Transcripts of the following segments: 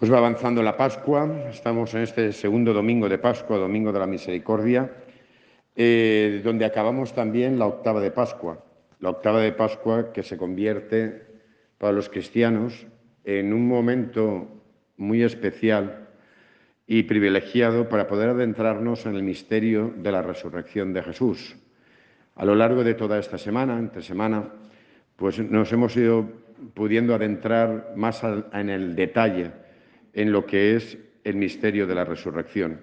Pues va avanzando la Pascua, estamos en este segundo domingo de Pascua, domingo de la Misericordia, eh, donde acabamos también la octava de Pascua, la octava de Pascua que se convierte para los cristianos en un momento muy especial y privilegiado para poder adentrarnos en el misterio de la resurrección de Jesús. A lo largo de toda esta semana, entre semana, pues nos hemos ido pudiendo adentrar más en el detalle en lo que es el misterio de la resurrección.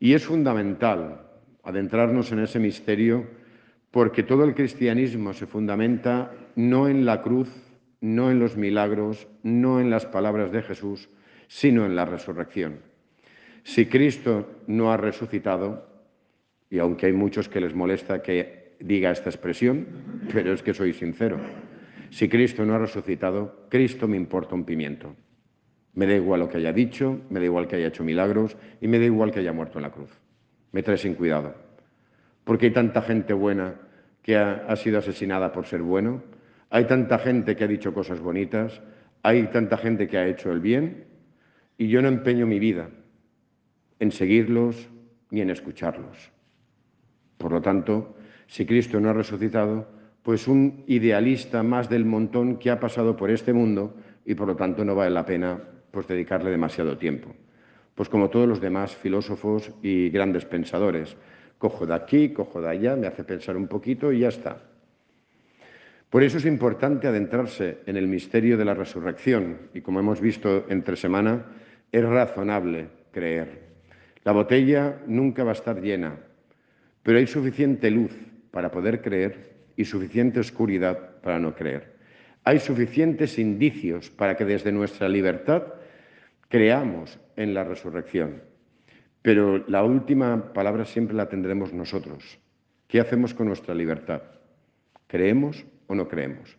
Y es fundamental adentrarnos en ese misterio porque todo el cristianismo se fundamenta no en la cruz, no en los milagros, no en las palabras de Jesús, sino en la resurrección. Si Cristo no ha resucitado, y aunque hay muchos que les molesta que diga esta expresión, pero es que soy sincero, si Cristo no ha resucitado, Cristo me importa un pimiento. Me da igual lo que haya dicho, me da igual que haya hecho milagros y me da igual que haya muerto en la cruz. Me trae sin cuidado. Porque hay tanta gente buena que ha, sido asesinada por ser bueno, hay tanta gente que ha dicho cosas bonitas, hay tanta gente que ha hecho el bien y yo no empeño mi vida en seguirlos ni en escucharlos. Por lo tanto, si Cristo no ha resucitado, pues un idealista más del montón que ha pasado por este mundo y por lo tanto no vale la pena pues dedicarle demasiado tiempo. Pues como todos los demás filósofos y grandes pensadores, cojo de aquí, cojo de allá, me hace pensar un poquito y ya está. Por eso es importante adentrarse en el misterio de la resurrección y como hemos visto entre semana, es razonable creer. La botella nunca va a estar llena, pero hay suficiente luz para poder creer y suficiente oscuridad para no creer. Hay suficientes indicios para que desde nuestra libertad creamos en la resurrección. Pero la última palabra siempre la tendremos nosotros. ¿Qué hacemos con nuestra libertad? ¿Creemos o no creemos?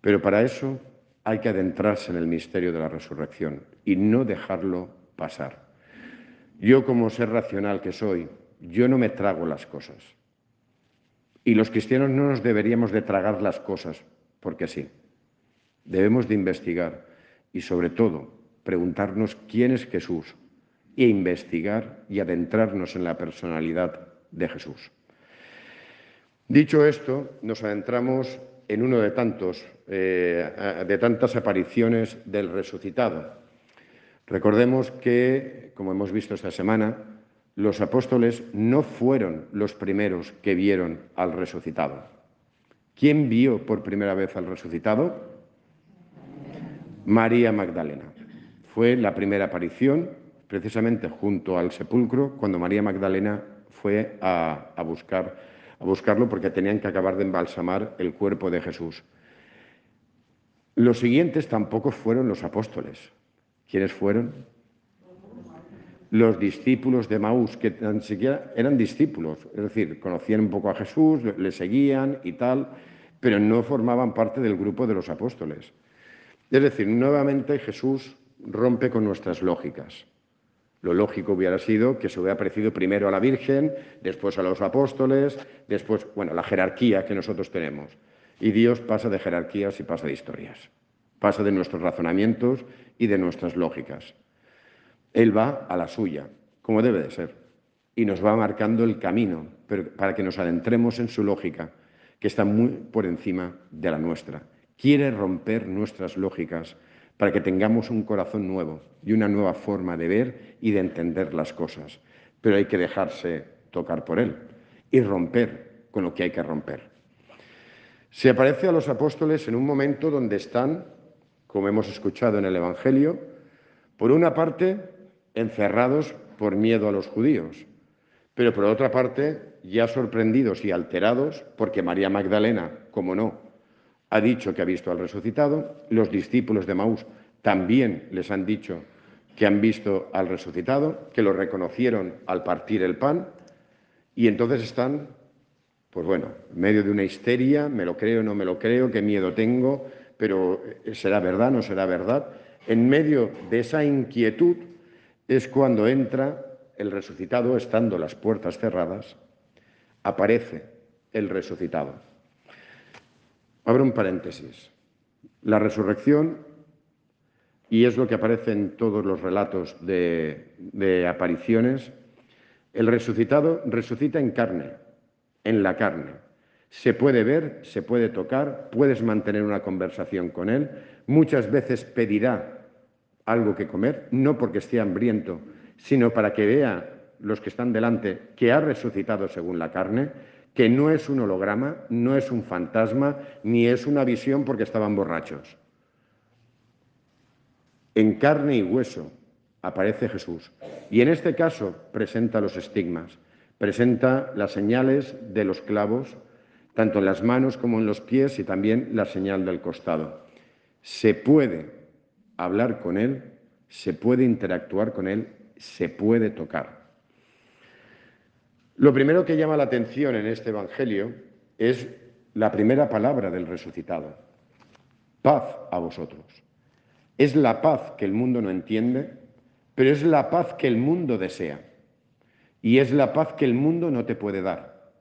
Pero para eso hay que adentrarse en el misterio de la resurrección y no dejarlo pasar. Yo como ser racional que soy, yo no me trago las cosas. Y los cristianos no nos deberíamos de tragar las cosas porque sí. Debemos de investigar y sobre todo preguntarnos quién es Jesús e investigar y adentrarnos en la personalidad de Jesús. Dicho esto, nos adentramos en uno de tantos, eh, de tantas apariciones del resucitado. Recordemos que, como hemos visto esta semana, los apóstoles no fueron los primeros que vieron al resucitado. ¿Quién vio por primera vez al resucitado? María Magdalena. Fue la primera aparición precisamente junto al sepulcro cuando María Magdalena fue a, buscar, a buscarlo porque tenían que acabar de embalsamar el cuerpo de Jesús. Los siguientes tampoco fueron los apóstoles. ¿Quiénes fueron? Los discípulos de Maús, que ni siquiera eran discípulos, es decir, conocían un poco a Jesús, le seguían y tal, pero no formaban parte del grupo de los apóstoles. Es decir, nuevamente Jesús rompe con nuestras lógicas. Lo lógico hubiera sido que se hubiera aparecido primero a la Virgen, después a los apóstoles, después, bueno, la jerarquía que nosotros tenemos. Y Dios pasa de jerarquías y pasa de historias. Pasa de nuestros razonamientos y de nuestras lógicas. Él va a la suya, como debe de ser, y nos va marcando el camino para que nos adentremos en su lógica, que está muy por encima de la nuestra. Quiere romper nuestras lógicas para que tengamos un corazón nuevo y una nueva forma de ver y de entender las cosas. Pero hay que dejarse tocar por Él y romper con lo que hay que romper. Se aparece a los apóstoles en un momento donde están, como hemos escuchado en el Evangelio, por una parte encerrados por miedo a los judíos, pero por otra parte ya sorprendidos y alterados porque María Magdalena, como no, ha dicho que ha visto al resucitado, los discípulos de Maús también les han dicho que han visto al resucitado, que lo reconocieron al partir el pan, y entonces están, pues bueno, en medio de una histeria, me lo creo, no me lo creo, qué miedo tengo, pero eh, ¿será verdad, no será verdad? En medio de esa inquietud es cuando entra el resucitado, estando las puertas cerradas, aparece el resucitado. Abro un paréntesis. La resurrección y es lo que aparece en todos los relatos de, apariciones, el resucitado resucita en carne, en la carne. Se puede ver, se puede tocar, puedes mantener una conversación con él, muchas veces pedirá algo que comer, no porque esté hambriento, sino para que vea los que están delante que ha resucitado según la carne, que no es un holograma, no es un fantasma, ni es una visión porque estaban borrachos. En carne y hueso aparece Jesús. Y en este caso presenta los estigmas, presenta las señales de los clavos, tanto en las manos como en los pies y también la señal del costado. Se puede hablar con Él, se puede interactuar con Él, se puede tocar. Lo primero que llama la atención en este Evangelio es la primera palabra del resucitado. Paz a vosotros. Es la paz que el mundo no entiende, pero es la paz que el mundo desea. Y es la paz que el mundo no te puede dar.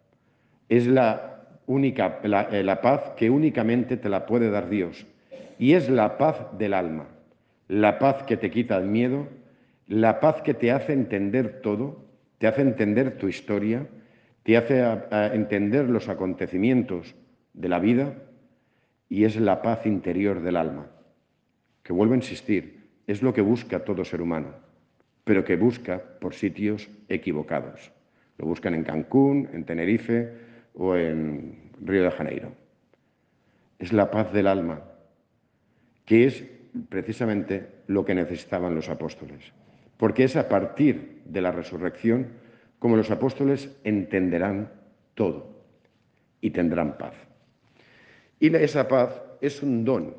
Es la única la, eh, paz que únicamente te la puede dar Dios. Y es la paz del alma, la paz que te quita el miedo, la paz que te hace entender todo, te hace entender tu historia, te hace entender los acontecimientos de la vida y es la paz interior del alma que vuelvo a insistir, es lo que busca todo ser humano, pero que busca por sitios equivocados. Lo buscan en Cancún, en Tenerife o en Río de Janeiro. Es la paz del alma, que es precisamente lo que necesitaban los apóstoles, porque es a partir de la resurrección como los apóstoles entenderán todo y tendrán paz. Y esa paz es un don,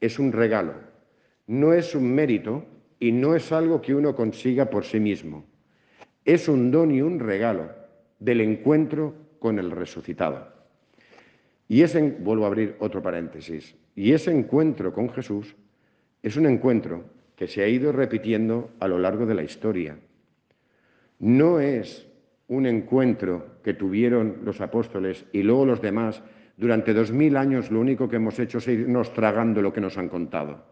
es un regalo, no es un mérito y no es algo que uno consiga por sí mismo. Es un don y un regalo del encuentro con el resucitado. Y ese, vuelvo a abrir otro paréntesis, y ese encuentro con Jesús es un encuentro que se ha ido repitiendo a lo largo de la historia. No es un encuentro que tuvieron los apóstoles y luego los demás. Durante dos mil años lo único que hemos hecho es irnos tragando lo que nos han contado.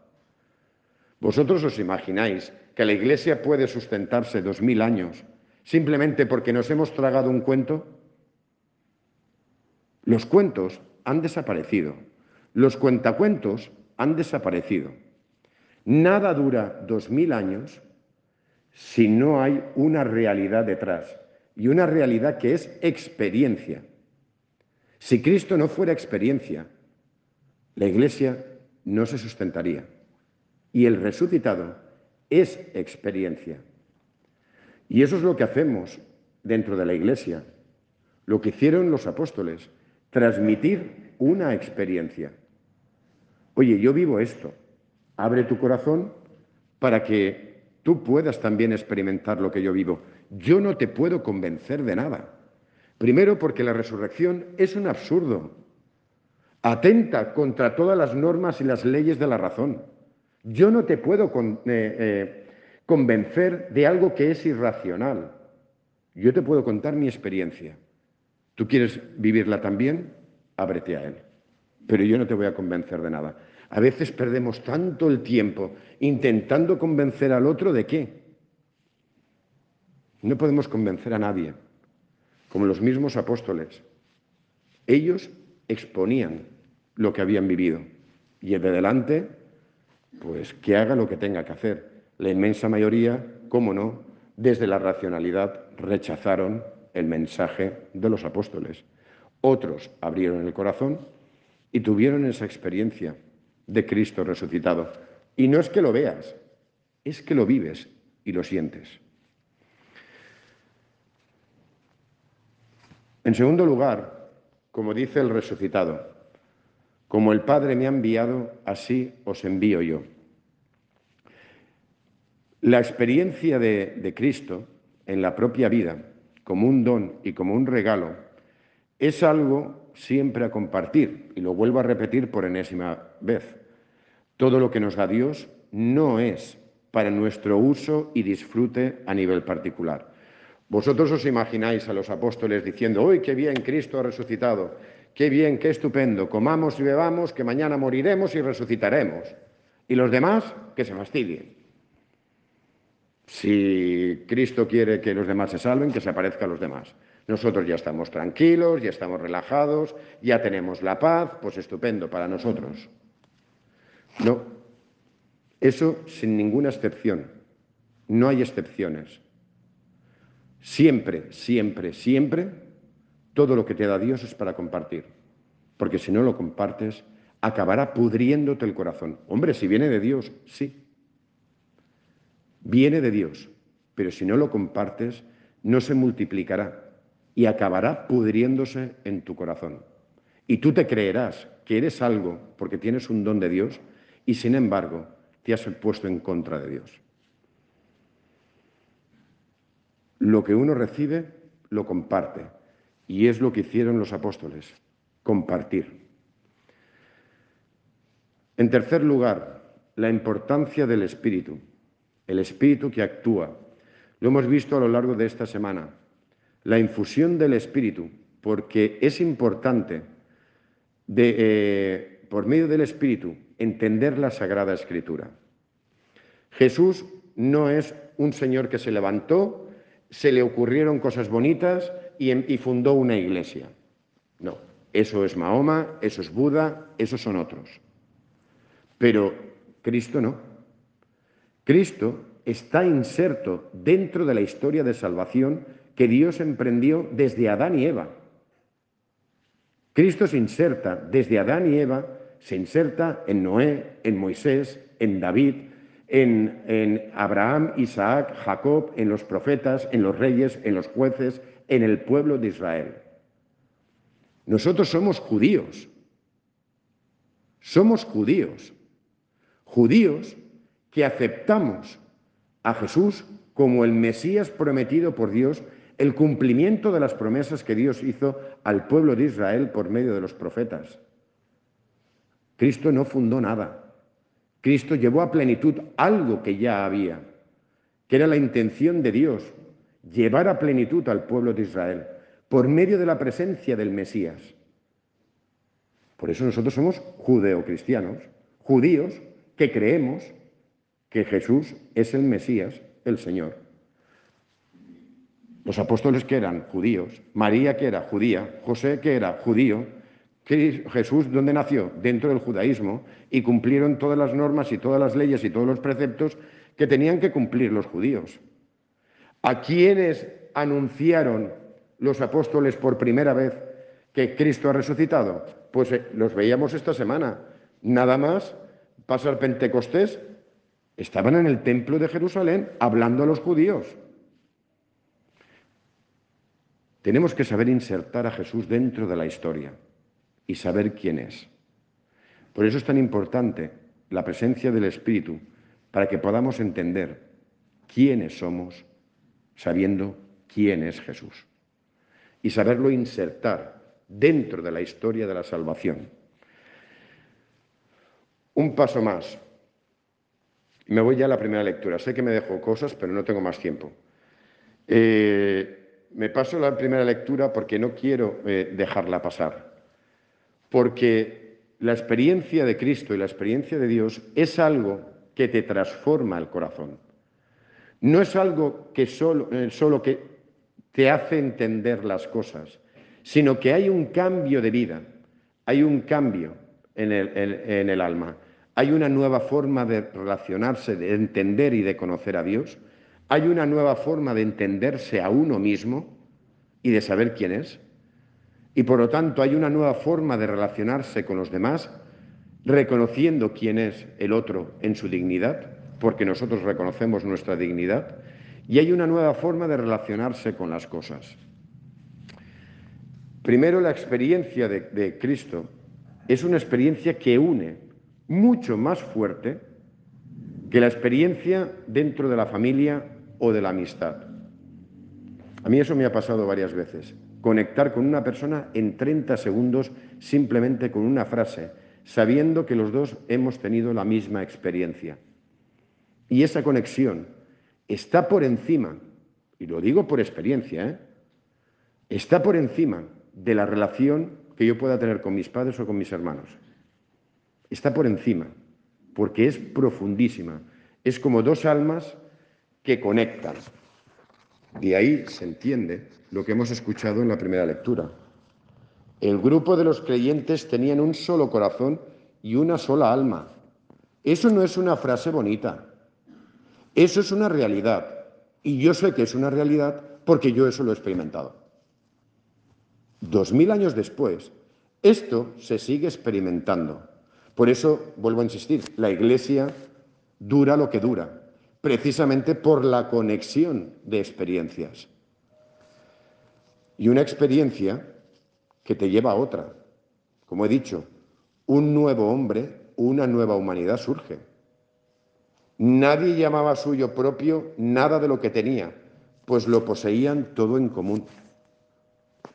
¿Vosotros os imagináis que la Iglesia puede sustentarse dos mil años simplemente porque nos hemos tragado un cuento? Los cuentos han desaparecido. Los cuentacuentos han desaparecido. Nada dura dos mil años si no hay una realidad detrás y una realidad que es experiencia. Si Cristo no fuera experiencia, la Iglesia no se sustentaría y el resucitado es experiencia. Y eso es lo que hacemos dentro de la Iglesia, lo que hicieron los apóstoles, transmitir una experiencia. Oye, yo vivo esto, abre tu corazón para que tú puedas también experimentar lo que yo vivo. Yo no te puedo convencer de nada. Primero porque la resurrección es un absurdo, atenta contra todas las normas y las leyes de la razón. Yo no te puedo eh, eh, convencer de algo que es irracional. Yo te puedo contar mi experiencia. ¿Tú quieres vivirla también? Ábrete a él. Pero yo no te voy a convencer de nada. A veces perdemos tanto el tiempo intentando convencer al otro de qué. No podemos convencer a nadie, como los mismos apóstoles. Ellos exponían lo que habían vivido y el de delante pues que haga lo que tenga que hacer. La inmensa mayoría, cómo no, desde la racionalidad rechazaron el mensaje de los apóstoles. Otros abrieron el corazón y tuvieron esa experiencia de Cristo resucitado. Y no es que lo veas, es que lo vives y lo sientes. En segundo lugar, como dice el resucitado, como el Padre me ha enviado, así os envío yo. La experiencia de, Cristo en la propia vida, como un don y como un regalo, es algo siempre a compartir, y lo vuelvo a repetir por enésima vez. Todo lo que nos da Dios no es para nuestro uso y disfrute a nivel particular. Vosotros os imagináis a los apóstoles diciendo, ¡Uy, qué bien, Cristo ha resucitado! Qué bien, qué estupendo, comamos y bebamos, que mañana moriremos y resucitaremos. Y los demás, que se fastidien. Si Cristo quiere que los demás se salven, que se aparezca a los demás. Nosotros ya estamos tranquilos, ya estamos relajados, ya tenemos la paz, pues estupendo para nosotros. No, eso sin ninguna excepción. No hay excepciones. Siempre, siempre, siempre, todo lo que te da Dios es para compartir. Porque si no lo compartes, acabará pudriéndote el corazón. Hombre, si viene de Dios, sí. Viene de Dios. Pero si no lo compartes, no se multiplicará y acabará pudriéndose en tu corazón. Y tú te creerás que eres algo porque tienes un don de Dios y sin embargo te has puesto en contra de Dios. Lo que uno recibe, lo comparte. Y es lo que hicieron los apóstoles, compartir. En tercer lugar, la importancia del Espíritu, el Espíritu que actúa. Lo hemos visto a lo largo de esta semana la infusión del Espíritu, porque es importante, eh, por medio del Espíritu, entender la Sagrada Escritura. Jesús no es un Señor que se levantó, se le ocurrieron cosas bonitas y, y fundó una iglesia. No, eso es Mahoma, eso es Buda, esos son otros. Pero Cristo no. Cristo está inserto dentro de la historia de salvación que Dios emprendió desde Adán y Eva. Cristo se inserta desde Adán y Eva, se inserta en Noé, en Moisés, en David, en, Abraham, Isaac, Jacob, en los profetas, en los reyes, en los jueces, en el pueblo de Israel. Nosotros somos judíos. Somos judíos. Judíos que aceptamos a Jesús como el Mesías prometido por Dios el cumplimiento de las promesas que Dios hizo al pueblo de Israel por medio de los profetas. Cristo no fundó nada. Cristo llevó a plenitud algo que ya había, que era la intención de Dios, llevar a plenitud al pueblo de Israel por medio de la presencia del Mesías. Por eso nosotros somos judeocristianos, judíos que creemos que Jesús es el Mesías, el Señor. Los apóstoles que eran judíos, María que era judía, José que era judío, Jesús ¿dónde nació? Dentro del judaísmo y cumplieron todas las normas y todas las leyes y todos los preceptos que tenían que cumplir los judíos. ¿A quiénes anunciaron los apóstoles por primera vez que Cristo ha resucitado? Pues eh, los veíamos esta semana. Nada más pasa el Pentecostés, estaban en el templo de Jerusalén hablando a los judíos. Tenemos que saber insertar a Jesús dentro de la historia y saber quién es. Por eso es tan importante la presencia del Espíritu, para que podamos entender quiénes somos sabiendo quién es Jesús y saberlo insertar dentro de la historia de la salvación. Un paso más. Me voy ya a la primera lectura. Sé que me dejo cosas, pero no tengo más tiempo. Eh, me paso la primera lectura porque no quiero eh, dejarla pasar. Porque la experiencia de Cristo y la experiencia de Dios es algo que te transforma el corazón. No es algo que solo, eh, solo que te hace entender las cosas, sino que hay un cambio de vida, hay un cambio en el, en el alma, hay una nueva forma de relacionarse, de entender y de conocer a Dios hay una nueva forma de entenderse a uno mismo y de saber quién es. Y por lo tanto hay una nueva forma de relacionarse con los demás, reconociendo quién es el otro en su dignidad, porque nosotros reconocemos nuestra dignidad. Y hay una nueva forma de relacionarse con las cosas. Primero, la experiencia de, Cristo es una experiencia que une mucho más fuerte que la experiencia dentro de la familia o de la amistad. A mí eso me ha pasado varias veces. Conectar con una persona en 30 segundos simplemente con una frase, sabiendo que los dos hemos tenido la misma experiencia. Y esa conexión está por encima, y lo digo por experiencia, ¿eh? está por encima de la relación que yo pueda tener con mis padres o con mis hermanos. Está por encima, porque es profundísima. Es como dos almas que conectan. De ahí se entiende lo que hemos escuchado en la primera lectura. El grupo de los creyentes tenían un solo corazón y una sola alma. Eso no es una frase bonita. Eso es una realidad. Y yo sé que es una realidad porque yo eso lo he experimentado. Dos mil años después, esto se sigue experimentando. Por eso, vuelvo a insistir, la Iglesia dura lo que dura, precisamente por la conexión de experiencias. Y una experiencia que te lleva a otra. Como he dicho, un nuevo hombre, una nueva humanidad surge. Nadie llamaba suyo propio nada de lo que tenía, pues lo poseían todo en común.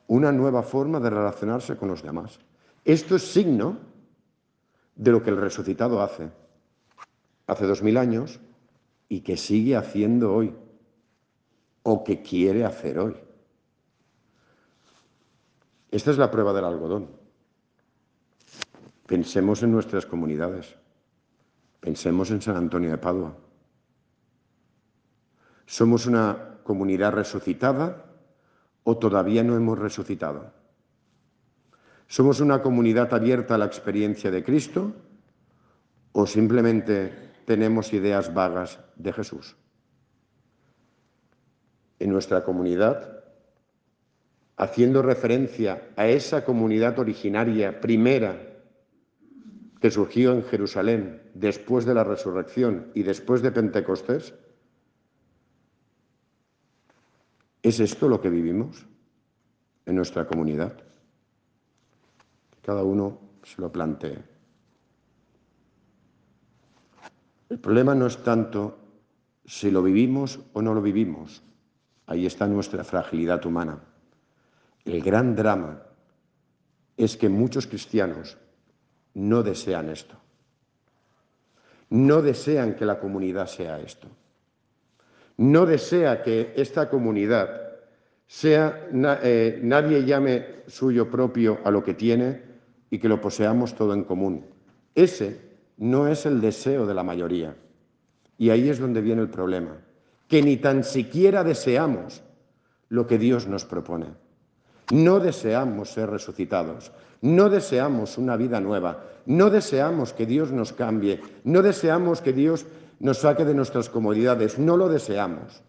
Una nueva forma de relacionarse con los demás. Esto es signo de lo que el resucitado hace hace dos mil años y que sigue haciendo hoy o que quiere hacer hoy. Esta es la prueba del algodón. Pensemos en nuestras comunidades. Pensemos en San Antonio de Padua. ¿Somos una comunidad resucitada o todavía no hemos resucitado? ¿Somos una comunidad abierta a la experiencia de Cristo o simplemente tenemos ideas vagas de Jesús? En nuestra comunidad, haciendo referencia a esa comunidad originaria primera que surgió en Jerusalén después de la resurrección y después de Pentecostés, ¿es esto lo que vivimos en nuestra comunidad? cada uno se lo plantee. El problema no es tanto si lo vivimos o no lo vivimos. Ahí está nuestra fragilidad humana. El gran drama es que muchos cristianos no desean esto. No desean que la comunidad sea esto. No desea que esta comunidad sea eh, nadie llame suyo propio a lo que tiene, y que lo poseamos todo en común. Ese no es el deseo de la mayoría. Y ahí es donde viene el problema, que ni tan siquiera deseamos lo que Dios nos propone. No deseamos ser resucitados, no deseamos una vida nueva, no deseamos que Dios nos cambie, no deseamos que Dios nos saque de nuestras comodidades, no lo deseamos.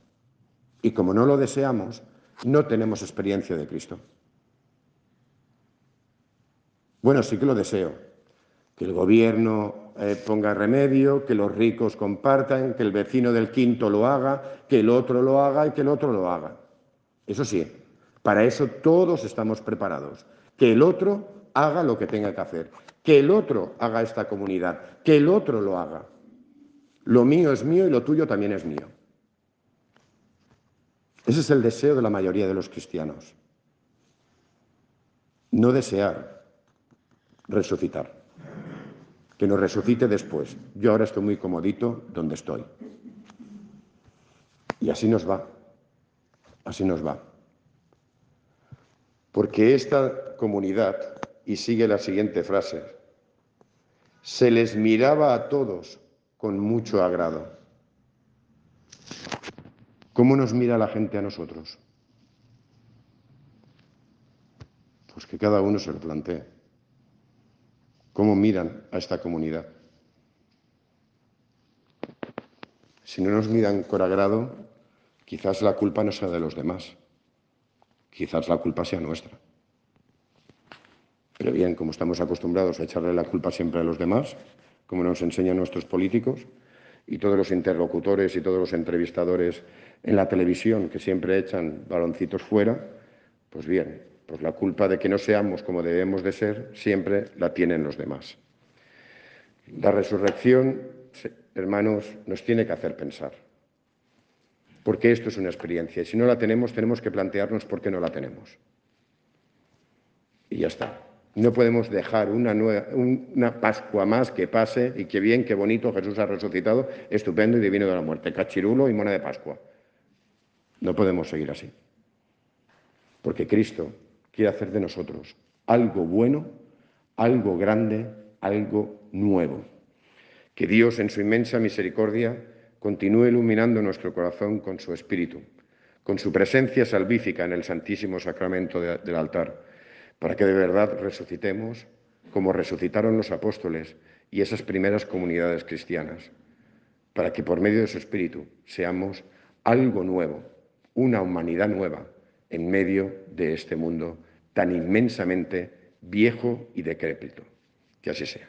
Y como no lo deseamos, no tenemos experiencia de Cristo. Bueno, sí que lo deseo. Que el gobierno eh, ponga remedio, que los ricos compartan, que el vecino del quinto lo haga, que el otro lo haga y que el otro lo haga. Eso sí, para eso todos estamos preparados. Que el otro haga lo que tenga que hacer. Que el otro haga esta comunidad. Que el otro lo haga. Lo mío es mío y lo tuyo también es mío. Ese es el deseo de la mayoría de los cristianos. No desear resucitar. Que nos resucite después. Yo ahora estoy muy comodito donde estoy. Y así nos va. Así nos va. Porque esta comunidad, y sigue la siguiente frase, se les miraba a todos con mucho agrado. ¿Cómo nos mira la gente a nosotros? Pues que cada uno se lo plantee cómo miran a esta comunidad. Si no nos miran con agrado, quizás la culpa no sea de los demás, quizás la culpa sea nuestra. Pero bien, como estamos acostumbrados a echarle la culpa siempre a los demás, como nos enseñan nuestros políticos y todos los interlocutores y todos los entrevistadores en la televisión que siempre echan baloncitos fuera, pues bien, pues la culpa de que no seamos como debemos de ser siempre la tienen los demás. La resurrección, hermanos, nos tiene que hacer pensar, porque esto es una experiencia y si no la tenemos tenemos que plantearnos por qué no la tenemos. Y ya está. No podemos dejar una, una Pascua más que pase y que bien, qué bonito, Jesús ha resucitado, estupendo y divino de la muerte, cachirulo y mona de Pascua. No podemos seguir así. Porque Cristo quiere hacer de nosotros algo bueno, algo grande, algo nuevo. Que Dios, en su inmensa misericordia, continúe iluminando nuestro corazón con su Espíritu, con su presencia salvífica en el Santísimo Sacramento del altar, para que de verdad resucitemos como resucitaron los apóstoles y esas primeras comunidades cristianas, para que por medio de su Espíritu seamos algo nuevo, una humanidad nueva en medio de este mundo tan inmensamente viejo y decrépito. Que así sea.